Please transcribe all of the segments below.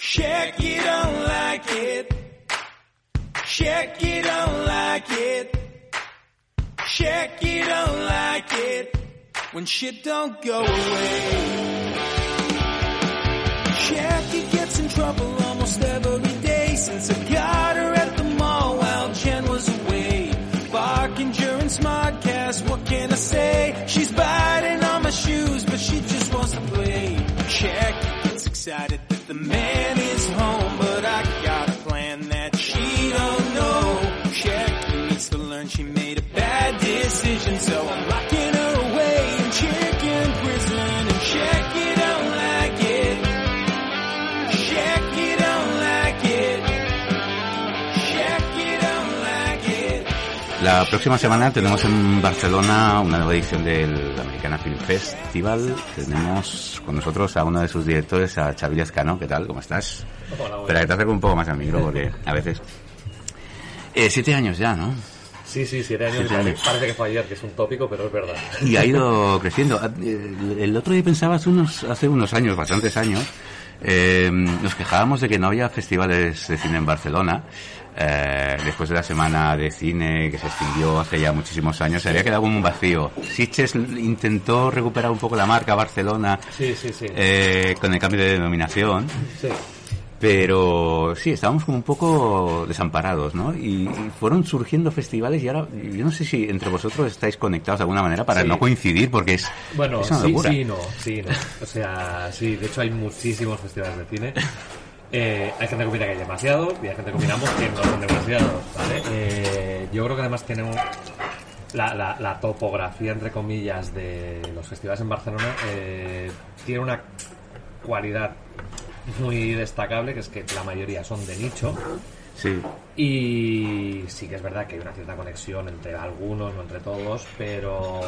Check you don't like it. Check you don't like it. Check you don't like it. When shit don't go away. Jackie gets in trouble almost every day since I got her at the mall while Jen was away. Barking during Smartcast, what can I say? She's biting on my shoes, but she just wants to play. Jackie gets excited the man is home, La próxima semana tenemos en Barcelona una nueva edición del Americana Film Festival. Tenemos con nosotros a uno de sus directores, a Xavi Lescano. ¿Qué tal? ¿Cómo estás? Espera, que te acerco un poco más al micro porque a veces... Eh, siete años ya, ¿no? Sí, sí, siete años. Siete parece, años. parece que fue ayer, que es un tópico, pero es verdad. Y ha ido creciendo. El el otro día pensaba hace unos, hace unos años, bastantes años, eh, nos quejábamos de que no había festivales de cine en Barcelona. Eh, después de la semana de cine que se extinguió hace ya muchísimos años, se había quedado como un vacío. Sitges intentó recuperar un poco la marca Barcelona Sí, sí, sí. eh, con el cambio de denominación. Pero sí, estábamos como un poco desamparados, ¿no? Y, y fueron surgiendo festivales y ahora, yo no sé si entre vosotros estáis conectados de alguna manera para Sí. no coincidir, porque es, Bueno, es una sí, locura. sí, no, sí, no. O sea, sí, de hecho hay muchísimos festivales de cine. Eh, hay gente que opina que hay demasiados y hay gente que opinamos que no son demasiados, ¿vale? Eh, yo creo que además tenemos la, la, la topografía, entre comillas, de los festivales en Barcelona eh, tiene una cualidad muy destacable, que es que la mayoría son de nicho. Sí, Y sí que es verdad que hay una cierta conexión entre algunos, no entre todos, pero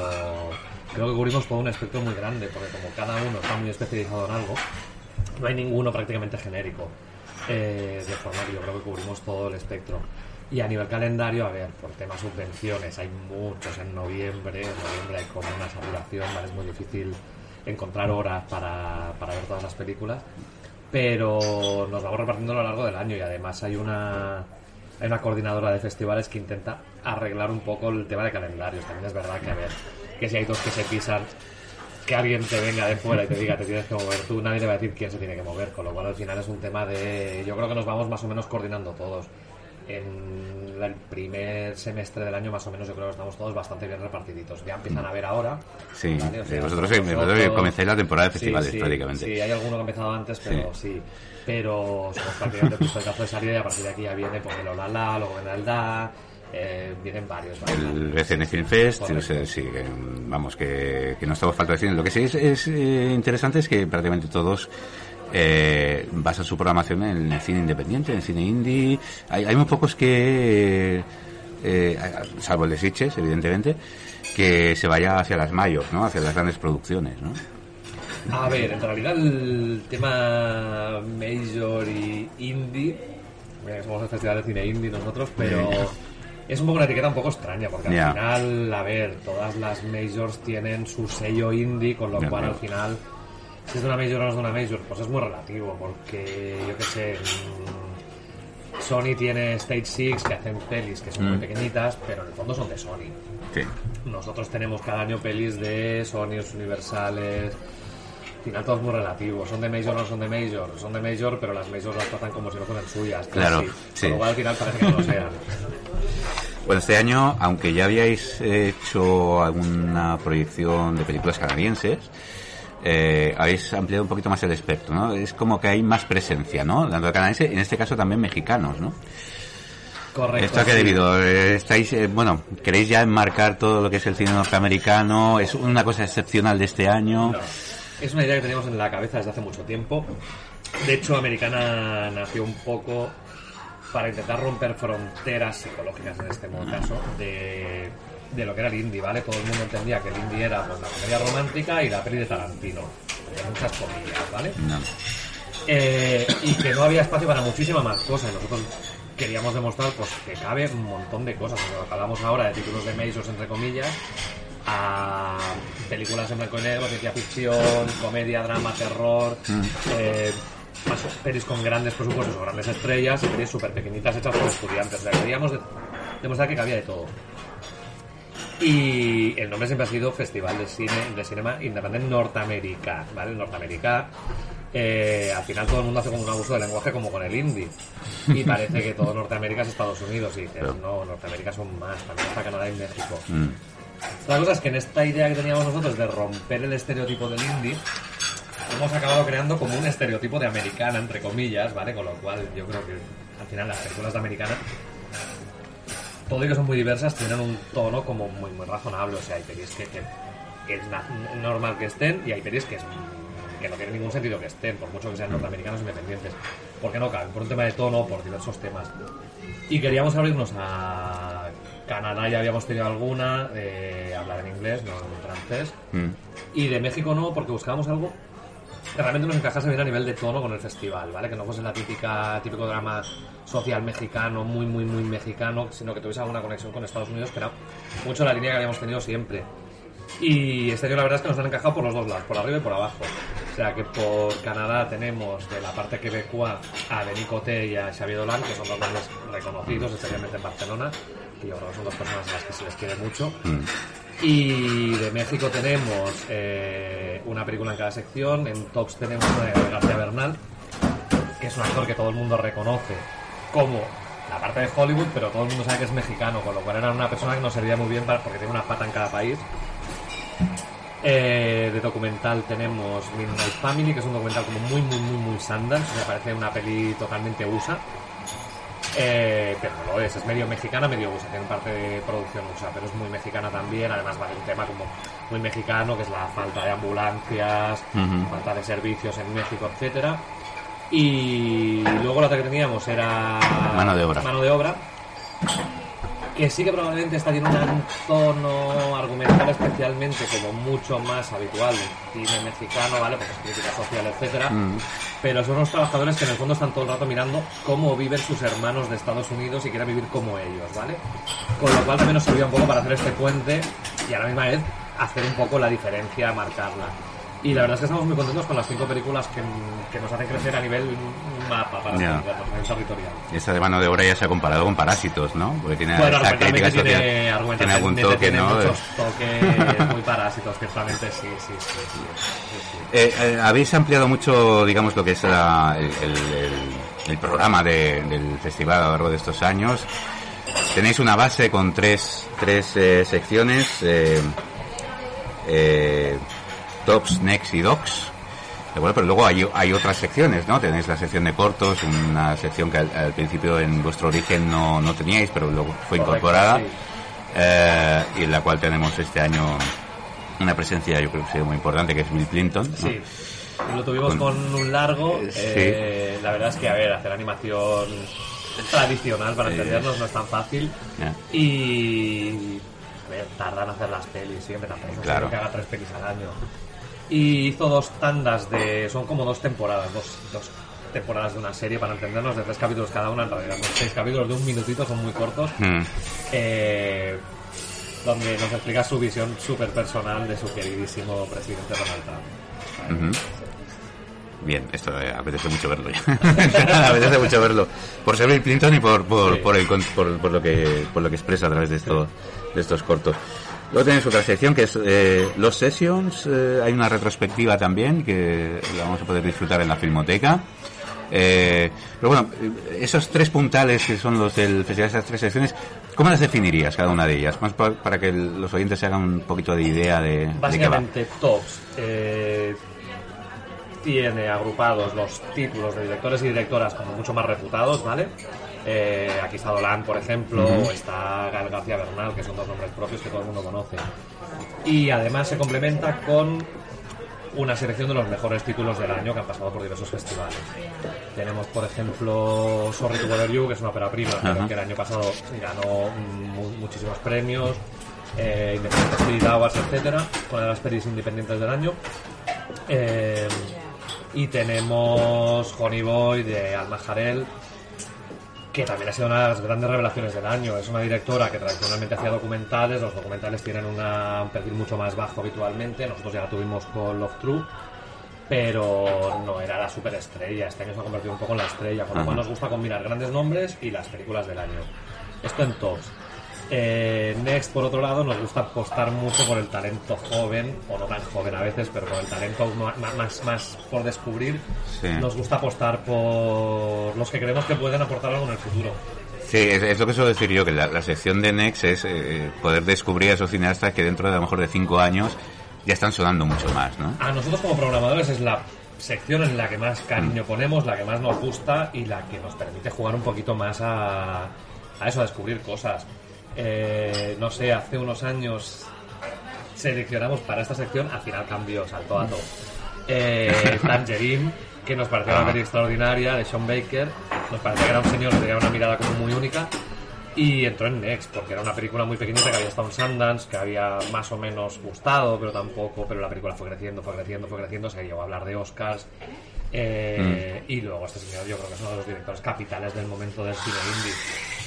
creo que cubrimos todo un espectro muy grande, porque como cada uno está muy especializado en algo, no hay ninguno prácticamente genérico. Eh, de forma que yo creo que cubrimos todo el espectro. Y a nivel calendario, a ver, por temas subvenciones, hay muchos en noviembre. En noviembre hay como una saturación, ¿vale? Es muy difícil encontrar horas para, para ver todas las películas pero nos vamos repartiendo a lo largo del año y además hay una hay una coordinadora de festivales que intenta arreglar un poco el tema de calendarios. También es verdad que a ver, que si hay dos que se pisan, que alguien te venga de fuera y te diga te tienes que mover tú, nadie te va a decir quién se tiene que mover, con lo cual al final es un tema de yo creo que nos vamos más o menos coordinando todos. En el primer semestre del año más o menos yo creo que estamos todos bastante bien repartiditos. Ya empiezan a ver ahora. sí. ¿vale? O sea, Eh, vosotros, nosotros- vosotros comenzáis la temporada de Sí, festivales sí, prácticamente. Sí, hay alguno que ha empezado antes, pero sí. Pero somos prácticamente el de salida y a partir de aquí ya viene pues el Olala, luego viene el Da, eh, vienen varios. ¿vale? El BCN Film Fest, sé, sí, que, vamos, que, que no estamos falta de cine. Lo que sí es, es, eh, interesante es que prácticamente todos eh, basan su programación en el cine independiente, en el cine indie. Hay, hay muy pocos que, eh, salvo el de Sitges, evidentemente, que se vaya hacia las mayores, ¿no? Hacia las grandes producciones, ¿no? A ver, en realidad el tema Major y Indie, somos el festival de cine indie nosotros, pero es un poco una etiqueta un poco extraña, porque al Ya. final, a ver, todas las Majors tienen su sello indie, con lo Ya, cual ya. al final, si es de una Major o no es de una Major, pues es muy relativo, porque yo qué sé, mm, Sony tiene Stage 6 que hacen pelis que son muy Mm. pequeñitas, pero en el fondo son de Sony. Sí. Nosotros tenemos cada año pelis de Sony, Universales. Al final todo es muy relativo. Son de Major o no son de Major. Son de Major, pero las Majors las tratan como si no fueran suyas. Claro, casi. sí. Con lo cual al final parece que no lo sean. Bueno, este año, aunque ya habíais hecho alguna proyección de películas canadienses, eh, habéis ampliado un poquito más el espectro, ¿no? Es como que hay más presencia, ¿no? Tanto canadiense, en este caso también mexicanos, ¿no? Correcto. ¿Esto a qué debido? Eh, ¿Estáis, eh, bueno, queréis ya enmarcar todo lo que es el cine norteamericano? ¿Es una cosa excepcional de este año? No. Es una idea que teníamos en la cabeza desde hace mucho tiempo. De hecho, Americana nació un poco para intentar romper fronteras psicológicas, en este caso, de, de lo que era el indie, ¿vale? Todo el mundo entendía que el indie era pues, la comedia romántica y la peli de Tarantino, de muchas comillas, ¿vale? No. Eh, y que no había espacio para muchísimas más cosas. Nosotros queríamos demostrar pues, que cabe un montón de cosas. Cuando hablamos ahora de títulos de Mazos, entre comillas, a películas en blanco y negro, ciencia ficción, comedia, drama, terror, eh, más pelis con grandes presupuestos o grandes estrellas y pelis súper pequeñitas hechas por estudiantes. O sea, queríamos de- demostrar que cabía de todo. Y el nombre siempre ha sido Festival de Cine de Cinema Independiente Norteamérica, ¿vale? Norteamérica. eh, al final todo el mundo hace como un abuso del lenguaje como con el indie. Y parece que todo Norteamérica es Estados Unidos. Y dices, no, Norteamérica son más, también está Canadá y México. Mm. La cosa es que en esta idea que teníamos nosotros de romper el estereotipo del indie, hemos acabado creando como un estereotipo de americana, entre comillas, ¿vale? Con lo cual yo creo que al final las películas de americana, todo y que son muy diversas, tienen un tono como muy, muy razonable. O sea, hay pelis que, que- que es normal que estén y hay pelis que, es- que no tiene ningún sentido que estén, por mucho que sean norteamericanos independientes. Porque no caben, por un tema de tono, por diversos temas. Y queríamos abrirnos a Canadá, ya habíamos tenido alguna, eh, hablar en inglés, no en francés. Mm. Y de México no, porque buscábamos algo que realmente nos encajase bien a nivel de tono con el festival, ¿vale? Que no fuese la típica, típico drama social mexicano, muy, muy, muy mexicano, sino que tuviese alguna conexión con Estados Unidos, que era mucho la línea que habíamos tenido siempre. Y este año la verdad es que nos han encajado por los dos lados, por arriba y por abajo. O sea que por Canadá tenemos de la parte quebecoa a Denis Coté y a Xavier Dolan, que son dos grandes reconocidos, especialmente en Barcelona, que yo creo que son dos personas a las que se les quiere mucho. Mm. Y de México tenemos eh, una película en cada sección. En Tops tenemos una de García Bernal, que es un actor que todo el mundo reconoce como la parte de Hollywood, pero todo el mundo sabe que es mexicano, con lo cual era una persona que nos servía muy bien porque tiene una pata en cada país. Eh, de documental tenemos Midnight Family, que es un documental como muy, muy, muy, muy Sundance, me parece una peli totalmente USA. Eh, pero no lo es, es medio mexicana, medio USA, tiene parte de producción USA, pero es muy mexicana también, además va de un tema como muy mexicano, que es la falta de ambulancias, falta de servicios en México, etcétera. Y luego la otra que teníamos era Mano de obra. Mano de obra, que sí que probablemente está tiene un tono argumental especialmente como mucho más habitual del cine mexicano, ¿vale? Porque es crítica social, etcétera. Mm. Pero son unos trabajadores que en el fondo están todo el rato mirando cómo viven sus hermanos de Estados Unidos y quieren vivir como ellos, ¿vale? Con lo cual también nos servía un poco para hacer este puente y a la misma vez hacer un poco la diferencia, marcarla. Y la verdad es que estamos muy contentos con las cinco películas que, que nos hacen crecer a nivel mapa para entendernos, a nivel territorial. Esa de mano de obra ya se ha comparado con Parásitos, ¿no? Porque tiene Bueno, esa crítica social. tiene, algún toque, tiene ¿no? muchos toques muy parásitos, ciertamente sí, sí, sí. sí, sí, sí. Eh, eh, habéis ampliado mucho, digamos, lo que es la- el, el- el- el programa de- del festival a lo largo de estos años. Tenéis una base con tres, tres eh, secciones, eh, Tops, Next y Docs. Eh, Bueno, pero luego hay, hay otras secciones, ¿no? Tenéis la sección de cortos, una sección que al, al principio en vuestro origen no, no teníais, pero luego fue Correcto, incorporada. sí. Eh, y en la cual tenemos este año una presencia, yo creo que muy importante, que es Bill Clinton. ¿no? Sí. Lo tuvimos con un largo. Eh, sí. La verdad es que, a ver, hacer animación tradicional para entendernos no es tan fácil. Ya. Y. A ver, tardan en hacer las pelis, siempre tampoco. Claro. que haga tres pelis al año. Y hizo dos tandas de. Son como dos temporadas, dos, dos temporadas de una serie para entendernos, de tres capítulos cada una. En realidad son seis capítulos de un minutito, son muy cortos. Mm. eh, donde nos explica su visión súper personal de su queridísimo presidente Donald Trump. Bien, esto eh, apetece mucho verlo ya. apetece mucho verlo. Por ser Bill Clinton y por, por, Sí. por, el, por, por lo que, por lo que expresa a través de, esto, de estos cortos. Luego tenéis otra sección que es eh, los sessions. eh, hay una retrospectiva también que la vamos a poder disfrutar en la filmoteca. Eh, pero bueno, esos tres puntales que son los del festival, esas tres secciones, ¿cómo las definirías cada una de ellas? Más pa- para que los oyentes se hagan un poquito de idea de. Básicamente, Tops eh, tiene agrupados los títulos de directores y directoras como mucho más reputados, ¿vale? Eh, aquí está Dolan, por ejemplo, o está Gal García Bernal, que son dos nombres propios que todo el mundo conoce. Y además se complementa con una selección de los mejores títulos del año que han pasado por diversos festivales. Tenemos, por ejemplo, Sorry to Bother You, que es una ópera prima, que el año pasado ganó mu- muchísimos premios, eh, Independent Spirit Awards, etcétera, una de las pelis independientes del año. Eh, y tenemos Honey Boy de Alma Jarel, que también ha sido una de las grandes revelaciones del año. Es una directora que tradicionalmente hacía documentales, los documentales tienen una- un perfil mucho más bajo habitualmente, nosotros ya la tuvimos con Love True, pero no era la superestrella, este año se ha convertido un poco en la estrella, con lo cual nos gusta combinar grandes nombres y las películas del año. Esto en tops. Eh, Next, por otro lado, nos gusta apostar mucho por el talento joven, o no tan joven a veces, pero por el talento ma- más, más por descubrir. Sí. Nos gusta apostar por los que creemos que pueden aportar algo en el futuro. Sí, es, es lo que suelo decir yo, que la, la sección de Next es eh, poder descubrir a esos cineastas que dentro de a lo mejor de cinco años ya están sonando mucho más, ¿no? A nosotros como programadores es la sección en la que más cariño ponemos, la que más nos gusta y la que nos permite jugar un poquito más a, a eso, a descubrir cosas. Eh, no sé, hace unos años seleccionamos para esta sección, al final cambió, saltó a todo. Eh, Tangerine, que nos pareció una Ah. peli extraordinaria, de Sean Baker, nos parecía que era un señor que tenía una mirada como muy única. Y entró en Next, porque era una película muy pequeñita que había estado en Sundance, que había más o menos gustado, pero tampoco, pero la película fue creciendo, fue creciendo, fue creciendo, se llegó a hablar de Oscars. eh, Y luego este señor yo creo que es uno de los directores capitales del momento del cine indie.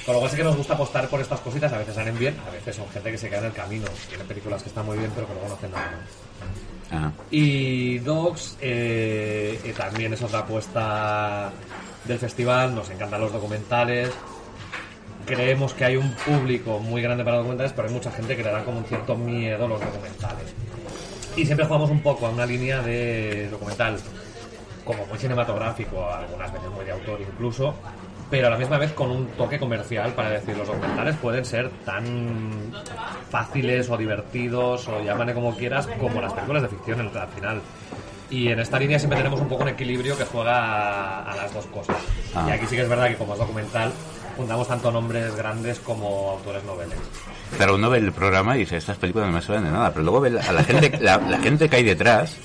Con lo cual sí que nos gusta apostar por estas cositas, a veces salen bien, a veces son gente que se queda en el camino. Tienen películas que están muy bien, pero que luego no hacen nada más. Ajá. Y Dogs eh, eh, también es otra apuesta del festival, nos encantan los documentales. Creemos que hay un público muy grande para documentales, pero hay mucha gente que le da como un cierto miedo los documentales. Y siempre jugamos un poco a una línea de documental como muy cinematográfico, algunas veces muy de autor incluso, pero a la misma vez con un toque comercial para decir los documentales pueden ser tan fáciles o divertidos o llámale como quieras como las películas de ficción en- al final. Y en esta línea siempre tenemos un poco un equilibrio que juega a, a las dos cosas. Ah. Y aquí sí que es verdad que como es documental juntamos tanto nombres grandes como autores noveles. Pero uno ve el programa y dice, estas películas no me suenan de nada, pero luego ve la- a la gente, la, la gente que hay detrás,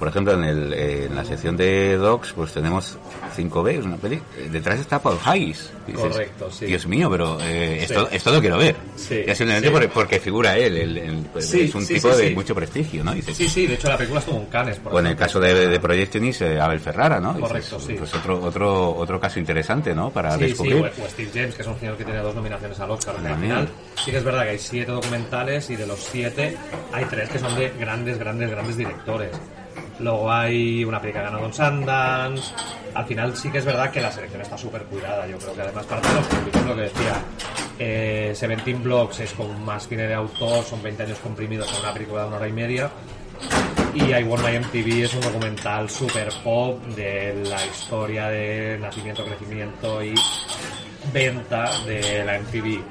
por ejemplo, en, el, eh, en la sección de Docs, pues tenemos 5B, es una peli, eh, detrás está Paul dices, Correcto, sí. Dios mío, pero eh, esto, Sí. esto lo quiero ver. Sí, Ya simplemente sí. por- porque figura él, el- el- pues, es un tipo de mucho prestigio, ¿no? Dices, Sí, sí, de hecho la película estuvo en Cannes. por o en el caso de, de Projectionist, eh, Abel Ferrara, ¿no? Dices, Correcto, sí. Pues otro, otro, otro caso interesante, ¿no? Para Sí, sí, descubrir. o, o Steve James, que es un señor que tiene dos nominaciones al Oscar. porque final sí que es verdad que hay siete documentales y de los siete hay tres que son de grandes, grandes, grandes directores. Luego hay una película ganado en Sundance. Al final sí que es verdad que la selección está súper cuidada. Yo creo que además parte de los públicos, lo que decía, eh, Seventeen Blocks es como más cine de autor, son 20 años comprimidos en una película de una hora y media. Y I Want My MTV es un documental super pop de la historia de nacimiento, crecimiento y venta de la MTV.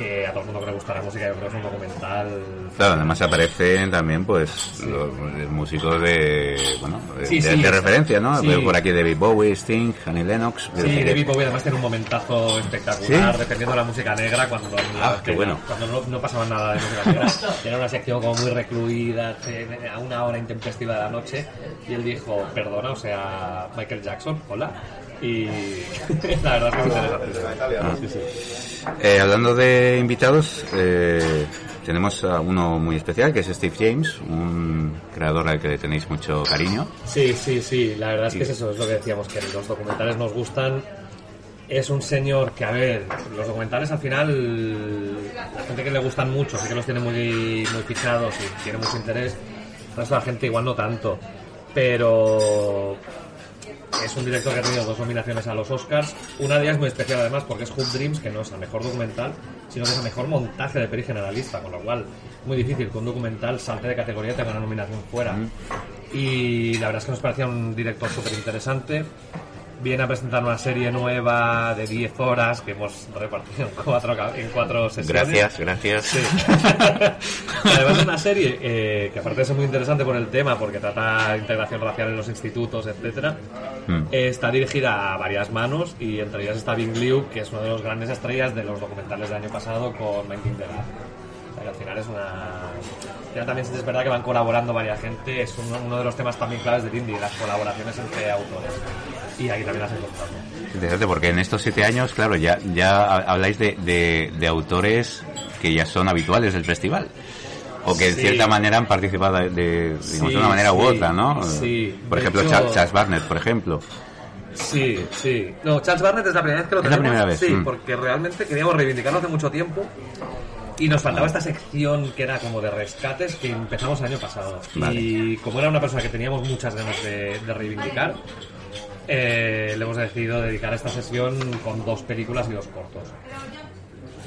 Que a todo el mundo que le gusta la música, yo creo que es un documental. Claro, además aparecen también pues los, los músicos de bueno de, Sí, de- sí, de es- referencia, ¿no? Veo por aquí David Bowie, Sting, Annie Lennox. Sí, David Bowie además tiene un momentazo espectacular, defendiendo la música negra cuando, Ah, qué que- bueno. cuando no, no pasaba nada de música negra. Era una sección como muy recluida, eh, a una hora intempestiva de la noche, y él dijo, perdona, o sea, Michael Jackson, hola. Y la verdad es que es interesante. Sí, sí. Eh, hablando de invitados, eh, tenemos a uno muy especial que es Steve James, un creador al que le tenéis mucho cariño. Sí, sí, sí, la verdad es que es eso, es lo que decíamos, que los documentales nos gustan. Es un señor que, a ver, los documentales al final, la gente que le gustan mucho, sí que los tiene muy, muy fichados y tiene mucho interés. El resto de la gente igual no tanto. Pero es un director que ha tenido dos nominaciones a los Oscars. Una de ellas muy especial además porque es Hoop Dreams, que no es el mejor documental, sino que es el mejor montaje de peli generalista, con lo cual muy difícil que un documental salte de categoría y tenga una nominación fuera. Y la verdad es que nos parecía un director súper interesante. Viene a presentar una serie nueva de 10 horas que hemos repartido en cuatro, en cuatro sesiones. Gracias, gracias. Además es una serie eh, que aparte ser muy interesante por el tema, porque trata integración racial en los institutos, etcétera, Mm. eh, está dirigida a varias manos y entre ellas está Bing Liu, que es una de las grandes estrellas de los documentales del año pasado con 19 de Edad. O sea, que al final es una... Ya también es verdad que van colaborando varias gente, es uno, uno de los temas también claves del indie, las colaboraciones entre autores. Y aquí también las encontramos. Interesante, porque en estos siete años, claro, ya, ya ha- habláis de, de, de autores que ya son habituales del festival. O que Sí. cierta manera han participado de, de, digamos, Sí, de una manera u otra, ¿no? sí. Por ejemplo, hecho- Charles, Barnett, por ejemplo. Sí, sí. No, Charles Barnett es la primera vez que lo Es la tenemos. primera vez, Sí, mm. porque realmente queríamos reivindicarlo hace mucho tiempo. Y nos faltaba esta sección que era como de rescates que empezamos el año pasado. Vale. Y como era una persona que teníamos muchas ganas de, de reivindicar, eh, le hemos decidido dedicar esta sesión con dos películas y dos cortos.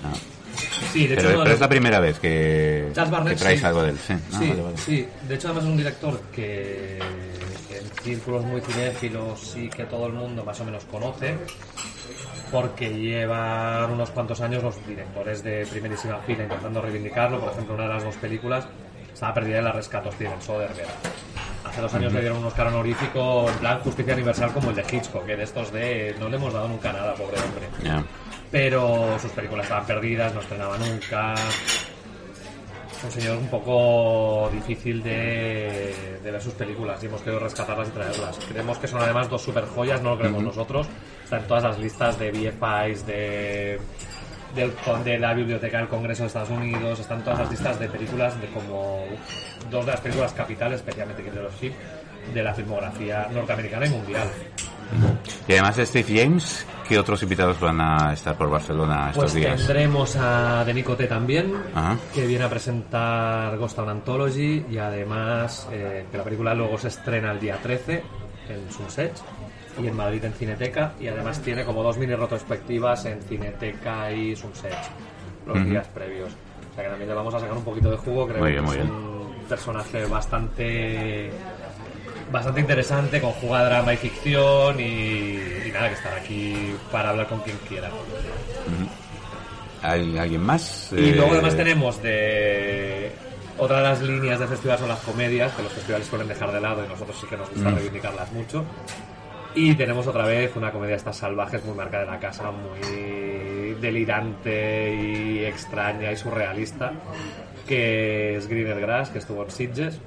Ah. Sí, de Pero, hecho, pero es la primera vez que, Barnett, que traes sí. algo de él. Sí, Ah, sí, vale, vale. sí. de hecho además es un director que, que en círculos muy cinéfilos sí que todo el mundo más o menos conoce, porque llevan unos cuantos años los directores de primerísima fila intentando reivindicarlo. Por ejemplo, una de las dos películas estaba perdida en la rescató Steven Soderbergh. Hace dos años le dieron un Oscar honorífico en plan justicia universal como el de Hitchcock, que de estos de no le hemos dado nunca nada, pobre hombre pero sus películas estaban perdidas, no estrenaba nunca. Un señor un poco difícil de, de ver sus películas y hemos querido rescatarlas y traerlas. Creemos que son además dos super joyas, no lo creemos nosotros. Están en todas las listas de BFIs, de, del, de la Biblioteca del Congreso de Estados Unidos, están todas las listas de películas de como dos de las películas capitales, especialmente Killer of Sheep, de la filmografía norteamericana y mundial. Y además de Steve James, ¿qué otros invitados van a estar por Barcelona estos Pues días? tendremos a Denico T también, Ajá. que viene a presentar Ghost Town Anthology y además eh, que la película luego se estrena el día 13 en Sunset y en Madrid en Cineteca y además tiene como dos mini retrospectivas en Cineteca y Sunset los Ujú. días previos. O sea que también le vamos a sacar un poquito de jugo, creo Muy que bien, muy es bien. un personaje bastante bastante interesante con jugada drama y ficción y, y nada, que estar aquí para hablar con quien quiera. ¿Hay alguien más? Y Eh, luego además tenemos de otra de las líneas del festival son las comedias, que los festivales suelen dejar de lado y nosotros sí que nos gusta Mm. reivindicarlas mucho. Y tenemos otra vez una comedia de estas salvajes muy marca de la casa, muy delirante y extraña y surrealista, que es Greener Grass, que estuvo en Sitges.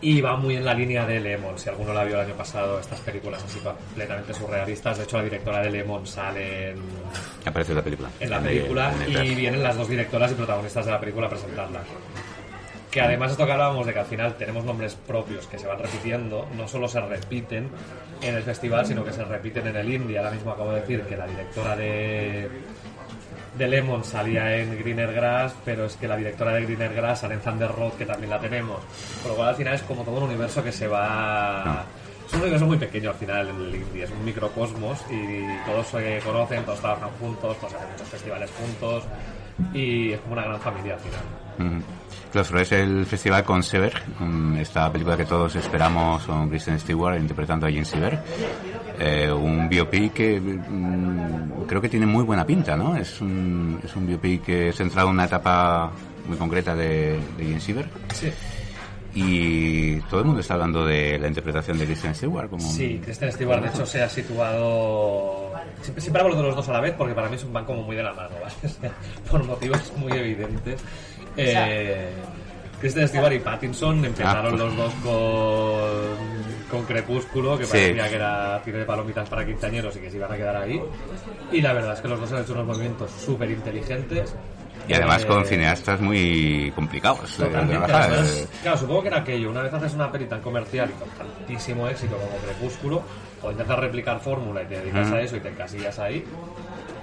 Y va muy en la línea de Lemon. Si alguno la vio el año pasado, estas películas así completamente surrealistas. De hecho, la directora de Lemon sale en, Aparece en la película. en la En película el- en el y vienen las dos directoras y protagonistas de la película a presentarla. Que además esto que hablábamos de que al final tenemos nombres propios que se van repitiendo, no solo se repiten en el festival, sino que se repiten en el indie. Ahora mismo acabo de decir que la directora de, de Lemon salía en Greener Grass, pero es que la directora de Greener Grass sale en Thunder Road, que también la tenemos. Con lo cual al final es como todo un universo que se va... Es un universo muy pequeño al final el indie, es un microcosmos y todos se conocen, todos trabajan juntos, todos hacen muchos festivales juntos y es como una gran familia al final. Ujú. Claro, es el festival con Sever, esta película que todos esperamos con Kristen Stewart interpretando a Jean Sever. Eh, un biopic que mm, creo que tiene muy buena pinta, ¿no? Es un, es un biopic que centrado en una etapa muy concreta de, de Sever. Sí. Y todo el mundo está hablando de la interpretación de Kristen Stewart como... Sí, Kristen Stewart de hecho se ha situado... Siempre, siempre hablo de los dos a la vez porque para mí van como muy de la mano, ¿vale? Por motivos muy evidentes. Eh, Kristen Stewart y Pattinson empezaron Ah, los dos con, con Crepúsculo, que Sí. parecía que era tiro de palomitas para quinceañeros y que se iban a quedar ahí. Y la verdad es que los dos han hecho unos movimientos súper inteligentes. Y además Eh, con cineastas muy complicados. trabajar. además, claro, supongo que era aquello. Una vez haces una peli tan comercial y con tantísimo éxito como Crepúsculo, o intentas replicar fórmula y te dedicas a eso y te encasillas ahí,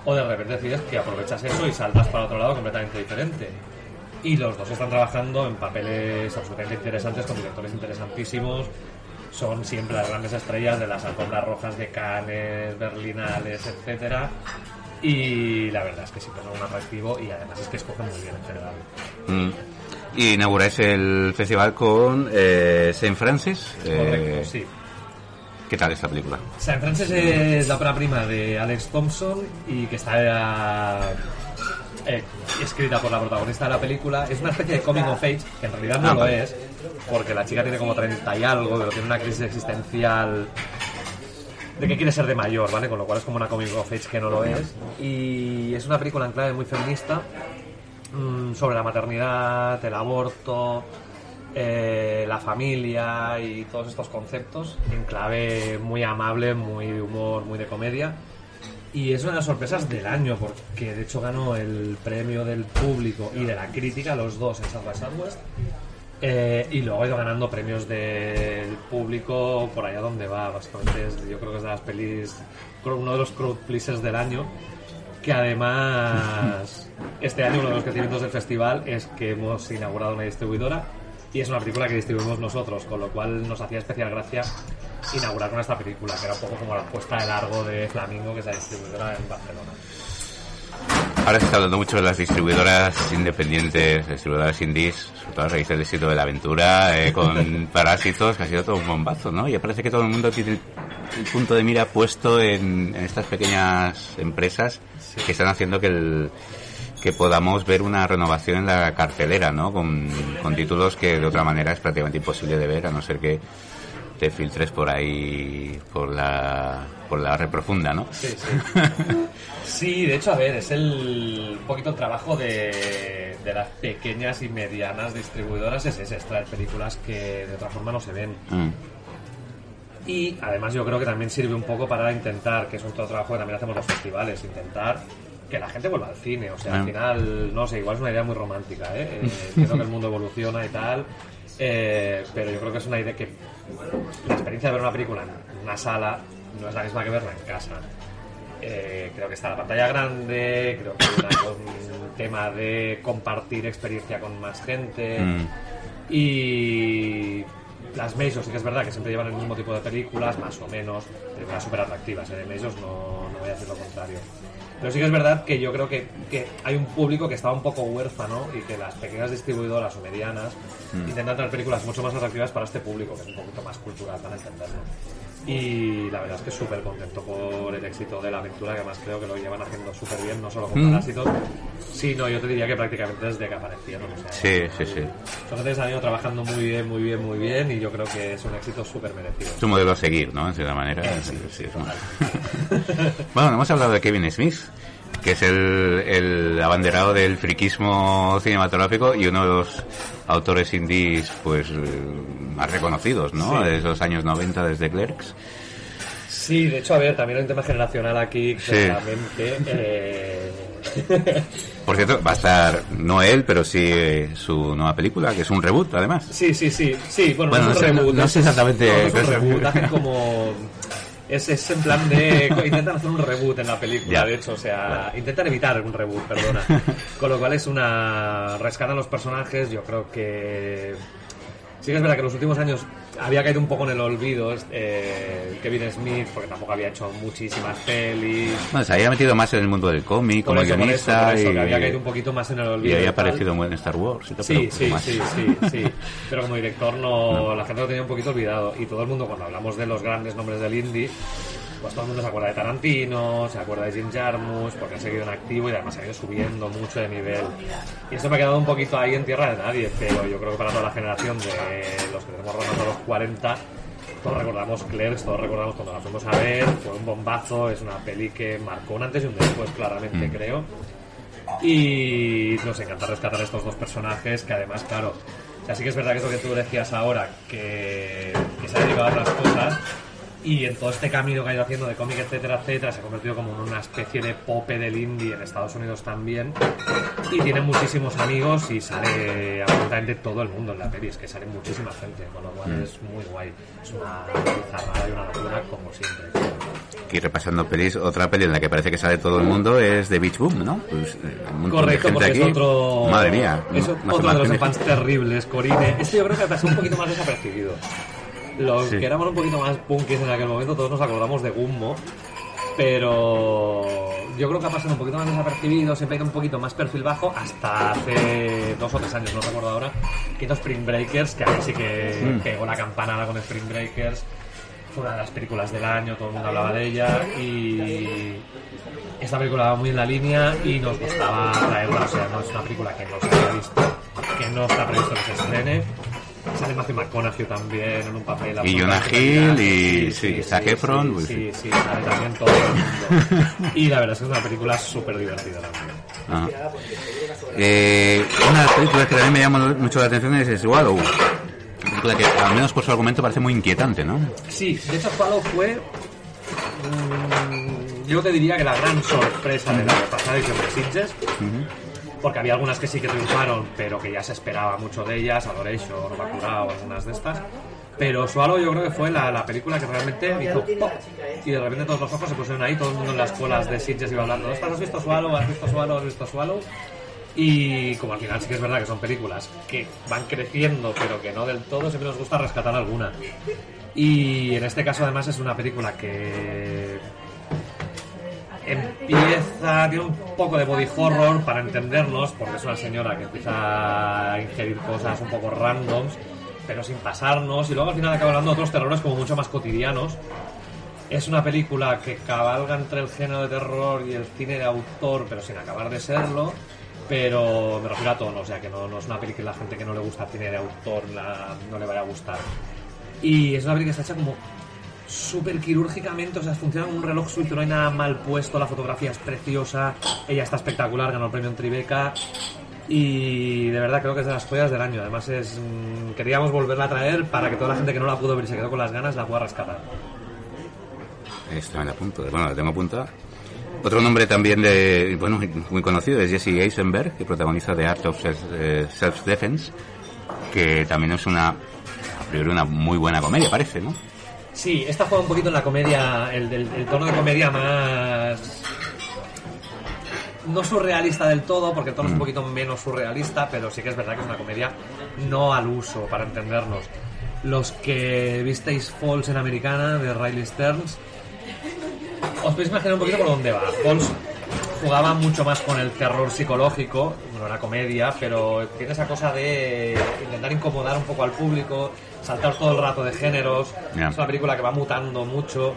o de repente decides que aprovechas eso y saltas para otro lado completamente diferente. Y los dos están trabajando en papeles absolutamente interesantes, con directores interesantísimos. Son siempre las grandes estrellas de las alfombras rojas de Cannes, Berlinales, etcétera. Y la verdad es que siempre son un atractivo y además es que escogen muy bien en general. Mm. Y inauguráis el festival con eh, Saint Francis. eh, Correcto, sí. ¿Qué tal esta película? San Francis es la ópera prima de Alex Thompson y que está eh, escrita por la protagonista de la película. Es una especie de coming of age, que en realidad no Ah, lo vale. es, porque la chica tiene como 30 y algo, pero tiene una crisis existencial de que quiere ser de mayor, ¿vale? Con lo cual es como una coming of age que no lo es. Y es una película en clave muy feminista mm, sobre la maternidad, el aborto, eh, la familia y todos estos conceptos en clave muy amable, muy de humor, muy de comedia. Y es una de las sorpresas del año, porque de hecho ganó el premio del público y de la crítica, los dos en South by Southwest. Eh, y luego ha ido ganando premios del público por allá donde va. Básicamente, es- yo creo que es de las pelis, uno de los crowd pleasers del año. Que además, este año uno de los crecimientos del festival es que hemos inaugurado una distribuidora y es una película que distribuimos nosotros, con lo cual nos hacía especial gracia inaugurar con esta película, que era un poco como la puesta de largo de Flamingo, que es la distribuidora en Barcelona. Ahora se está hablando mucho de las distribuidoras independientes, distribuidoras indies, sobre todo a raíz del éxito de la aventura, eh, con Parásitos, que ha sido todo un bombazo, ¿no? Y parece que todo el mundo tiene el punto de mira puesto en, en estas pequeñas empresas que están haciendo que el que podamos ver una renovación en la cartelera, ¿no? Con, con títulos que de otra manera es prácticamente imposible de ver, a no ser que te filtres por ahí, por la, por la red profunda, ¿no? Sí, sí. Sí, de hecho, a ver, es el un poquito el trabajo de, de las pequeñas y medianas distribuidoras, es ese, extraer películas que de otra forma no se ven. Mm. Y además yo creo que también sirve un poco para intentar, que es un trabajo que también hacemos los festivales, intentar que la gente vuelva al cine. O sea, al Ah. final, no sé, igual es una idea muy romántica, ¿eh? Eh, Entiendo que el mundo evoluciona y tal, eh, pero yo creo que es una idea que la experiencia de ver una película en una sala no es la misma que verla en casa. Eh, creo que está la pantalla grande, creo que hay un tema de compartir experiencia con más gente. Mm. Y las Majors sí que es verdad que siempre llevan el mismo tipo de películas, más o menos, películas súper atractivas, ¿eh? de Majors no, no voy a decir lo contrario. Pero sí que es verdad que yo creo que, que hay un público que está un poco huérfano y que las pequeñas distribuidoras o medianas intentan traer películas mucho más atractivas para este público, que es un poquito más cultural para entenderlo. Y la verdad es que súper contento por el éxito de la aventura, que además creo que lo llevan haciendo súper bien, no solo con Mm. Parásitos, sino yo te diría que prácticamente desde que aparecieron. O sea, Sí, sí, sí. tres han ido trabajando muy bien, muy bien, muy bien y yo creo que es un éxito súper merecido. Es un modelo a seguir, ¿no? En cierta manera. Eh, Sí, sí, sí, es un- bueno, hemos hablado de Kevin Smith, que es el, el abanderado del friquismo cinematográfico y uno de los autores indies pues eh, más reconocidos, ¿no? Sí. De esos años 90 desde Clerks. Sí, de hecho, a ver, también hay un tema generacional aquí, Sí. claramente. eh, Por cierto, va a estar no él, pero sí eh, su nueva película, que es un reboot, además. Sí, sí, sí, sí, bueno, Bueno, no es un sé- reboot. no es- sé exactamente no, es un reboot, hacen como... Es, es en plan de... Intentan hacer un reboot en la película, Ya. de hecho, o sea, intentan evitar un reboot, perdona. Con lo cual es una... Rescatan los personajes, yo creo que... Sí que es verdad que en los últimos años había caído un poco en el olvido eh, Kevin Smith, porque tampoco había hecho muchísimas pelis. Bueno, se había metido más en el mundo del cómic, como eso, por eso, guionista, por eso, y, que había caído un poquito más en el olvido. había y tal. aparecido en Star Wars. Sí, sí, más. sí, sí, sí. Pero como director no, la gente lo tenía un poquito olvidado. Y todo el mundo, cuando hablamos de los grandes nombres del indie, pues todo el mundo se acuerda de Tarantino, se acuerda de Jim Jarmusch, porque ha seguido en activo y además ha ido subiendo mucho de nivel. Y esto me ha quedado un poquito ahí en tierra de nadie, pero yo creo que para toda la generación de los que tenemos rondando los 40, todos recordamos Clerks, todos recordamos cuando la fuimos a ver, fue un bombazo, es una peli que marcó un antes y un después, claramente, Mm. creo. Y nos encanta rescatar estos dos personajes que además, claro, o sea, sí que es verdad que es lo que tú decías ahora, que, que se ha dedicado a otras cosas y en todo este camino que ha ido haciendo de cómic, etcétera, etcétera, se ha convertido como en una especie de pope del indie en Estados Unidos también. Y tiene muchísimos amigos y sale absolutamente todo el mundo en la peli, es que sale muchísima gente, con lo cual es muy guay. Es una bizarrada y una locura como siempre. Aquí repasando pelis, otra peli en la que parece que sale todo el mundo es The Beach Boom, ¿no? Pues, eh, un Correcto, porque aquí. es otro. Madre mía. Es otro de los fans terribles, Corine. Este yo creo que pasó un poquito más desapercibido. Los Sí. que éramos un poquito más punkis en aquel momento, todos nos acordamos de Gummo. Pero yo creo que ha pasado un poquito más desapercibido, siempre ha ido un poquito más perfil bajo, hasta hace dos o tres años, no recuerdo ahora, que hizo Spring Breakers, que ahí sí que Mm. pegó la campanada con Spring Breakers. Fue una de las películas del año, todo el mundo hablaba de ella y esta película va muy en la línea y nos gustaba traerla, o sea, no es una película que no se haya visto, que no está previsto que se estrene. Sale Matthew McConaughey también en un papel Y Jonah Hill, y sí, Zac Efron, Sí, pues sí, sí, sale también todo el mundo. Y la verdad es que es una película súper divertida también. Ah. Eh, una de las películas que también me llama mucho la atención es Swallow. Película que, al menos por su argumento, parece muy inquietante, ¿no? Sí, de hecho Swallow fue... mm, yo te diría que la gran sorpresa de la pasada edición de Sitges, porque había algunas que sí que triunfaron, pero que ya se esperaba mucho de ellas, Adoration, Bacurao, algunas de estas. Pero Swallow yo creo que fue la, la película que realmente hizo ¡pop! Y de repente todos los ojos se pusieron ahí, todo el mundo en las escuelas de Sitges iba hablando, "Ostras, ¿has visto Swallow? ¿Has visto Swallow? ¿Has visto Swallow? Y como al final sí que es verdad que son películas que van creciendo, pero que no del todo, siempre nos gusta rescatar alguna. Y en este caso además es una película que empieza, tiene un poco de body horror para entendernos, porque es una señora que empieza a ingerir cosas un poco randoms, pero sin pasarnos, y luego al final acaba hablando de otros terrores como mucho más cotidianos. Es una película que cabalga entre el género de terror y el cine de autor, pero sin acabar de serlo. Pero me refiero a tono, o sea que no, es una película que la gente que no le gusta el cine de autor no le vaya a gustar. Y es una película que está hecha como súper quirúrgicamente, o sea, funciona como un reloj suizo, no hay nada mal puesto, la fotografía es preciosa, ella está espectacular, ganó el premio en Tribeca y de verdad creo que es de las joyas del año. Además es mm, queríamos volverla a traer para que toda la gente que no la pudo ver y se quedó con las ganas la pueda rescatar. Esto me apunto. Bueno, la tengo apuntada. Otro nombre también de, bueno, muy conocido es Jesse Eisenberg, que protagoniza The Art of eh, Self-Defense, que también es una, a priori, una muy buena comedia, parece, ¿no? Sí, esta juega un poquito en la comedia, el, el- el tono de comedia más... No surrealista del todo, porque el tono es un poquito menos surrealista, pero sí que es verdad que es una comedia no al uso, para entendernos. Los que visteis Falls en Americana, de Riley Stearns, os podéis imaginar un poquito por dónde va. Falls jugaba mucho más con el terror psicológico, no era comedia, pero tiene esa cosa de intentar incomodar un poco al público, saltar todo el rato de géneros. Ya. Es una película que va mutando mucho.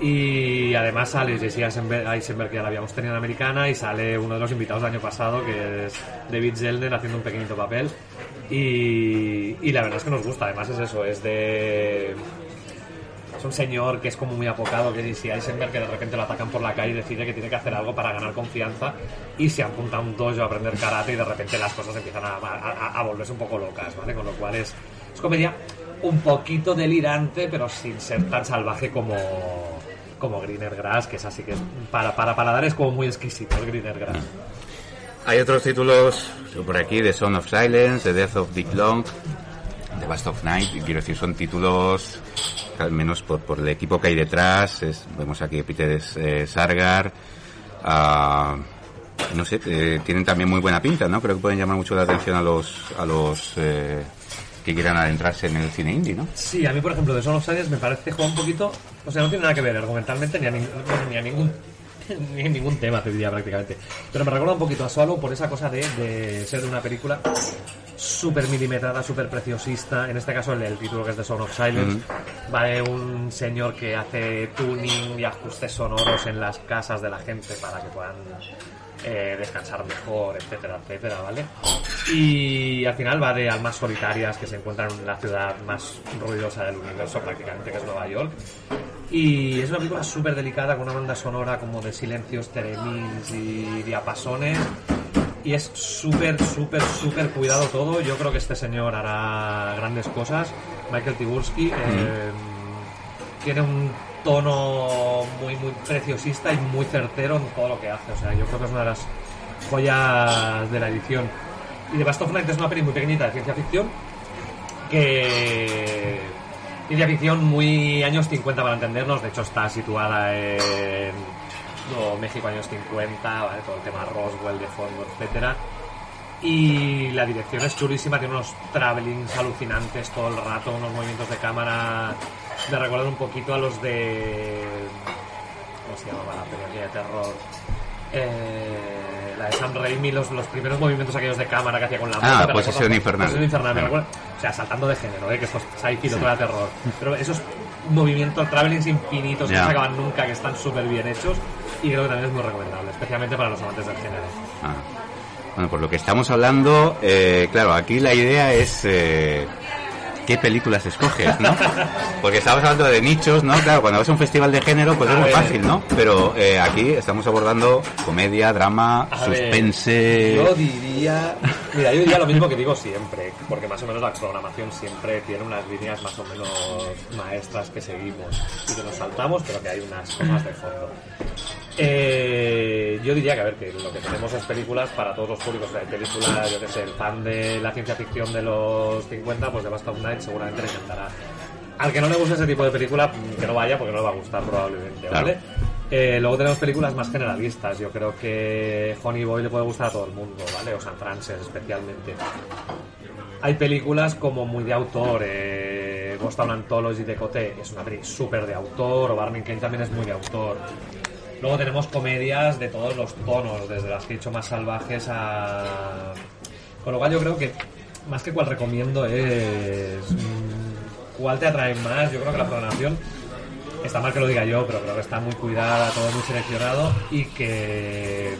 Y además sale Jesse Eisenberg, Eisenberg, que ya la habíamos tenido en Americana, y sale uno de los invitados del año pasado, que es David Zellner, haciendo un pequeñito papel. Y, y la verdad es que nos gusta, además es eso, es de... Es un señor que es como muy apocado, que Jesse Eisenberg, que de repente lo atacan por la calle y decide que tiene que hacer algo para ganar confianza y se apunta a un dojo a aprender karate y de repente las cosas empiezan a- a- a volverse un poco locas, ¿vale? Con lo cual es, es comedia un poquito delirante, pero sin ser tan salvaje como, como Greener Grass, que es así que es, para, para paladar es como muy exquisito el Greener Grass. Hay otros títulos por aquí, The Son of Silence, The Death of Dick Long, The Last of Night, quiero decir, son títulos, al menos por, por el equipo que hay detrás, vemos aquí Peter eh, Sargar, no sé, eh, tienen también muy buena pinta, ¿no? Creo que pueden llamar mucho la atención a los, a los eh, que quieran adentrarse en el cine indie, ¿no? Sí, a mí, por ejemplo, de Son of Silence me parece juega un poquito. O sea, no tiene nada que ver argumentalmente ni a, nin- ni a ningún. Ni a ningún tema, te diría prácticamente. Pero me recuerda un poquito a Swallow por esa cosa de, de ser una película súper milimetrada, súper preciosista. En este caso, el, el título que es de Son of Silence. Va de un señor que hace tuning y ajustes sonoros en las casas de la gente para que puedan eh, descansar mejor, etcétera, etcétera, ¿vale? Y al final va de almas solitarias que se encuentran en la ciudad más ruidosa del universo prácticamente, que es Nueva York. Y es una película súper delicada con una banda sonora como de silencios, teremins y diapasones. Y es súper, súper, súper cuidado todo. Yo creo que este señor hará grandes cosas. Michael Tibursky eh, tiene un tono muy, muy preciosista y muy certero en todo lo que hace. O sea, yo creo que es una de las joyas de la edición. Y The Bast of Night es una peli muy pequeñita de ciencia ficción que ciencia ficción muy años 50 para entendernos, de hecho está situada en no, México años 50, ¿vale? todo el tema Roswell de fondo, etcétera. Y la dirección es chulísima, tiene unos travelings alucinantes todo el rato, unos movimientos de cámara. Me recuerdan un poquito a los de. ¿Cómo se llamaba la película de terror? Eh, la de Sam Raimi, los, los primeros movimientos aquellos de cámara que hacía con la Ah, moto, me Posesión Infernal. Posesión Infernal, me recuerda- o sea, saltando de género, ¿eh? que esto es sci-fi, lo de terror. Pero esos movimientos, travelings infinitos que Ya. no se acaban nunca, que están súper bien hechos y creo que también es muy recomendable, especialmente para los amantes del género. Ah. Bueno, por lo que estamos hablando, eh, claro, aquí la idea es eh, qué películas escoges, ¿no? Porque estabas hablando de nichos, ¿no? Claro, cuando vas a un festival de género, pues es muy fácil, ¿no? Pero eh, aquí estamos abordando comedia, drama, A ver, suspense. yo diría. Mira, yo diría lo mismo que digo siempre, porque más o menos la programación siempre tiene unas líneas más o menos maestras que seguimos y que nos saltamos, pero que hay unas cosas de fondo. Eh, yo diría que, a ver, que lo que tenemos es películas para todos los públicos. O sea, hay películas, yo que sé, el fan de la ciencia ficción de los 50, pues de Basta Night seguramente le encantará. Al que no le guste ese tipo de película, mm, que no vaya porque no le va a gustar probablemente, Claro. Eh, luego tenemos películas más generalistas. Yo creo que Honey Boy le puede gustar a todo el mundo, ¿vale? O San Frances especialmente. Hay películas como muy de autor, eh, Boston Anthology de Coté es una peli súper de autor, o Barney Kane también es muy de autor. Luego tenemos comedias de todos los tonos, desde las que he hecho más salvajes a... Con lo cual yo creo que más que cuál recomiendo es mm, cuál te atrae más. Yo creo que la programación está mal que lo diga yo, pero creo que está muy cuidada, todo muy seleccionado y que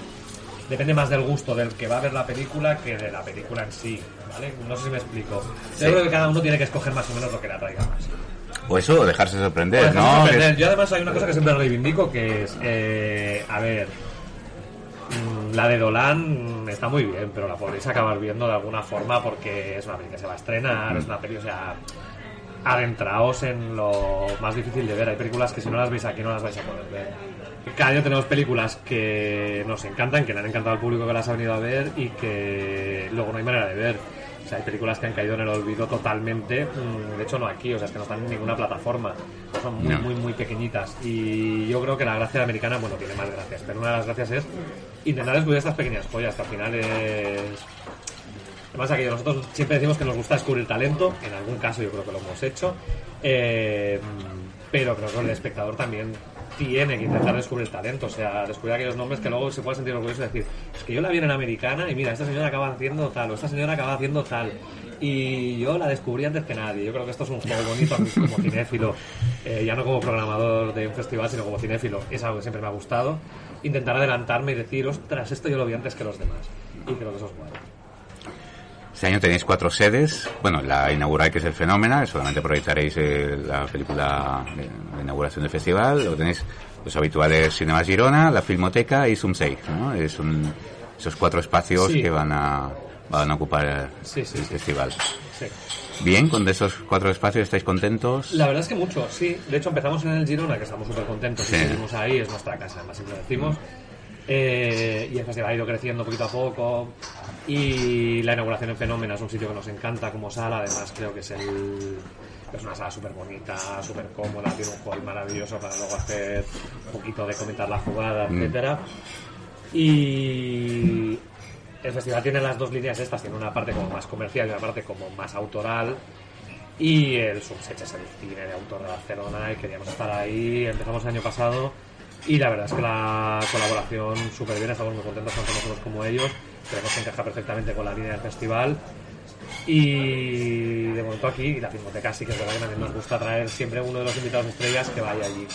depende más del gusto del que va a ver la película que de la película en sí, ¿vale? No sé si me explico. Sí. Yo creo que cada uno tiene que escoger más o menos lo que le atraiga más. O eso, dejarse sorprender, Pues, ¿no? aprender. Yo además hay una cosa que siempre reivindico que es, eh, a ver, mm, la de Dolan mm, está muy bien, pero la podréis acabar viendo de alguna forma porque es una peli que se va a estrenar, es una peli, o sea, adentraos en lo más difícil de ver. Hay películas que si no las veis aquí no las vais a poder ver. Cada año tenemos películas que nos encantan, que le han encantado al público que las ha venido a ver y que luego no hay manera de ver. O sea, hay películas que han caído en el olvido totalmente. mm, De hecho, no aquí, o sea, es que no están en ninguna plataforma. Son muy, No. muy, muy pequeñitas. Y yo creo que la gracia americana, bueno, tiene más gracias, pero una de las gracias es intentar descubrir estas pequeñas joyas, que al final es. Además, aquí nosotros siempre decimos que nos gusta descubrir talento, en algún caso yo creo que lo hemos hecho, eh, pero creo que el espectador también tiene que intentar descubrir talento, o sea, descubrir aquellos nombres que luego se pueda sentir orgulloso y decir, es que yo la vi en americana y mira, esta señora acaba haciendo tal, o esta señora acaba haciendo tal, y yo la descubrí antes que nadie. Yo creo que esto es un juego bonito a mí como cinéfilo, eh, ya no como programador de un festival, sino como cinéfilo, es algo que siempre me ha gustado, intentar adelantarme y decir, ostras, esto yo lo vi antes que los demás, y creo que eso es bueno. Este año tenéis cuatro sedes. Bueno, la inaugural que es el Fenómena, solamente proyectaréis eh, la película de la inauguración del festival. Luego tenéis los habituales Cinemas Girona, la Filmoteca y Sumsei, ¿no? Es un, esos cuatro espacios Sí. que van a, van a ocupar el, Sí, sí, el festival. Bien, con esos cuatro espacios estáis contentos. La verdad es que mucho, sí. De hecho, empezamos en el Girona, que estamos súper contentos Sí. y seguimos ahí, es nuestra casa, además siempre decimos. Eh, y el festival ha ido creciendo poquito a poco. Y la inauguración en Fenómena es un sitio que nos encanta como sala, además creo que es el. Es una sala súper bonita, súper cómoda, tiene un hall maravilloso para luego hacer un poquito de comentar la jugada, Mm. etcétera. Y el festival tiene las dos líneas estas, tiene una parte como más comercial y una parte como más autoral. Y el Subsech es el cine de autor de Barcelona y queríamos estar ahí. Empezamos el año pasado y la verdad es que la colaboración súper bien, estamos muy contentos tanto nosotros como ellos. Creemos que encaja perfectamente con la línea del festival. Y de momento aquí, la Filmoteca sí que es verdad que también nos gusta traer siempre uno de los invitados estrellas que vaya allí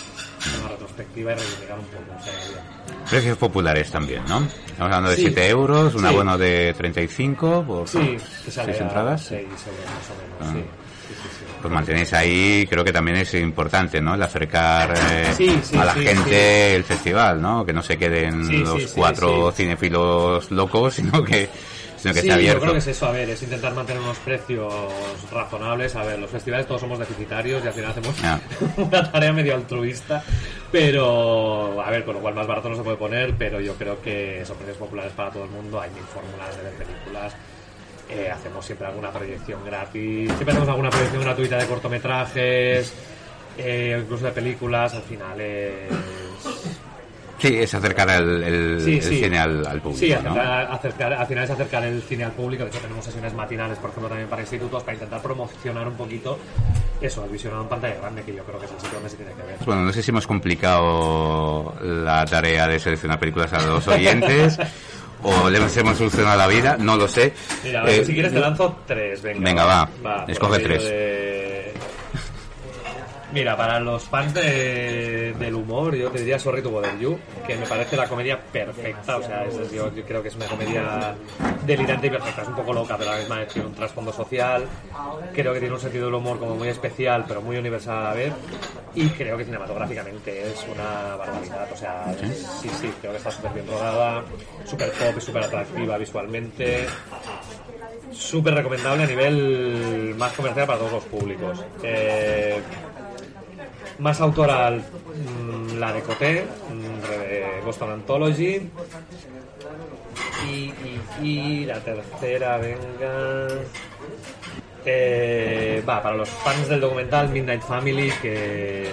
una retrospectiva y reivindicar un poco. o sea, bien. Precios populares también, ¿no? Estamos hablando de Sí. 7 euros, un Sí. abono de 35 por Sí, que sale seis a entradas. seis euros más o menos, Ah. sí. Pues mantenéis ahí, creo que también es importante, ¿no? El acercar eh, Sí, sí, a la sí, gente el festival, ¿no? Que no se queden los cuatro sí. cinéfilos locos, sino que, sino que sí, abierto. yo creo que es eso, a ver, es intentar mantener unos precios razonables. A ver, los festivales todos somos deficitarios y al final hacemos una tarea medio altruista, pero a ver, con lo cual más barato no se puede poner, pero yo creo que son precios populares para todo el mundo, hay mil fórmulas de ver películas. Eh, hacemos siempre alguna proyección gratis, siempre hacemos alguna proyección gratuita de cortometrajes, eh, incluso de películas, al final es... Sí, es acercar el, el- Sí, el sí. cine al, al público, Sí, ¿no? acercar, acercar- al final es acercar el cine al público. De hecho, tenemos sesiones matinales, por ejemplo, también para institutos, para intentar promocionar un poquito eso, el visionado en pantalla grande, que yo creo que es el sitio donde se tiene que ver. Bueno, no sé si hemos complicado la tarea de seleccionar películas a los oyentes o les hemos solucionado la vida, no lo sé. Mira, Eh, si quieres te lanzo tres, venga. venga, va. por Escoge tres. de- Mira, para los fans de- del humor, yo te diría Sorry to Bother You, que me parece la comedia perfecta. O sea, es- yo, yo creo que es una comedia delirante y perfecta. Es un poco loca, pero a la misma vez tiene un trasfondo social. Creo que tiene un sentido del humor como muy especial, pero muy universal a la vez. Y creo que cinematográficamente es una barbaridad. O sea, sí, sí, creo que está súper bien rodada, súper pop y súper atractiva visualmente súper recomendable a nivel más comercial para todos los públicos. Eh, más autoral, mm, la de Coté, mm, de Boston Anthology. Y, y- y la tercera, venga. Eh, para los fans del documental Midnight Family, que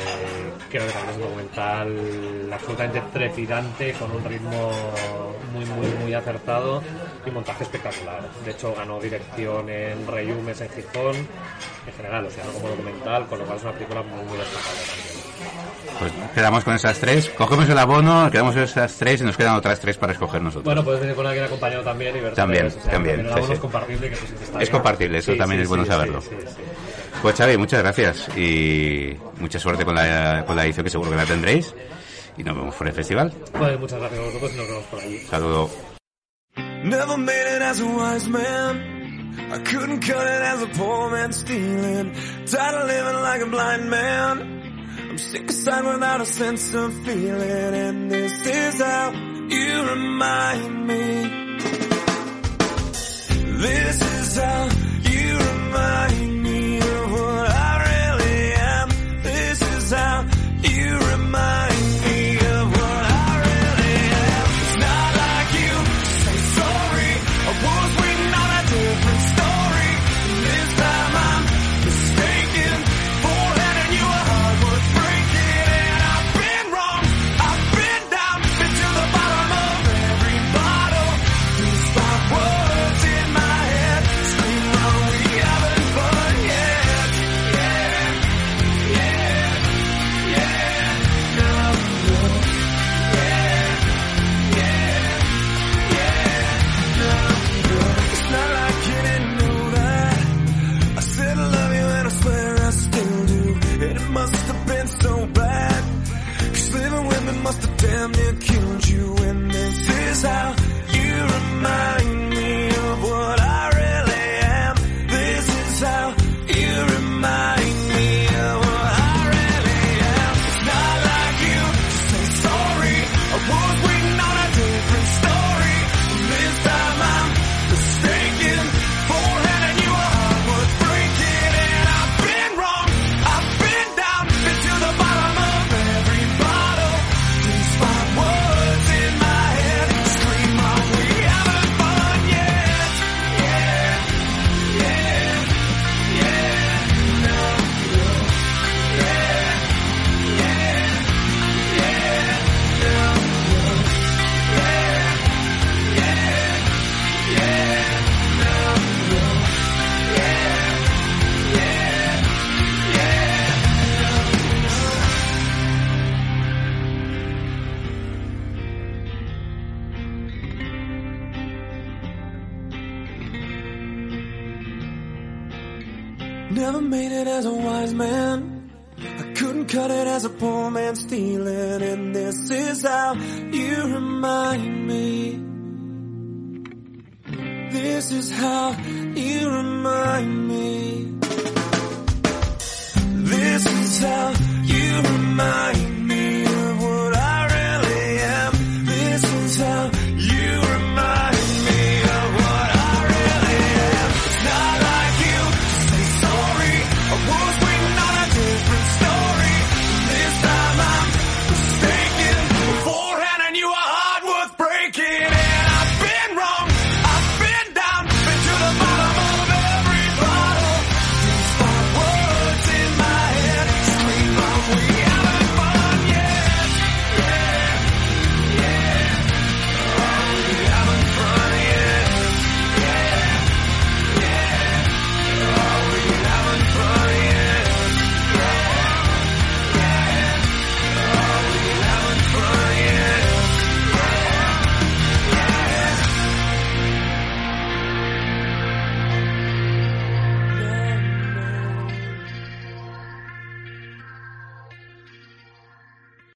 creo que también es un documental absolutamente trepidante, con un ritmo muy, muy, muy acertado y montaje espectacular. De hecho, ganó dirección en Reyumes en Gijón, en general, o sea, no como documental, con lo cual es una película muy, muy destacable también. Pues quedamos con esas tres. Cogemos el abono, quedamos con esas tres y nos quedan otras tres para escoger nosotros. Bueno, puedes venir con alguien acompañado también y ver También, tres, o sea, también, el sí, abono sí. es compartible, que eso sí que está Es bien. compartible, eso también es bueno saberlo. sí, sí. Pues Xavi, muchas gracias y mucha suerte con la, con la edición que seguro que la tendréis. Y nos vemos por el festival. Pues muchas gracias a vosotros y nos vemos por allí. Saludo. Never made it as a wise man. I couldn't cut it as a poor man stealing. Tired of living like a blind man. I'm sick aside without a sense of feeling. And this is how you remind me. This is how I'm is how you remind me. This is how you remind me. This is how you remind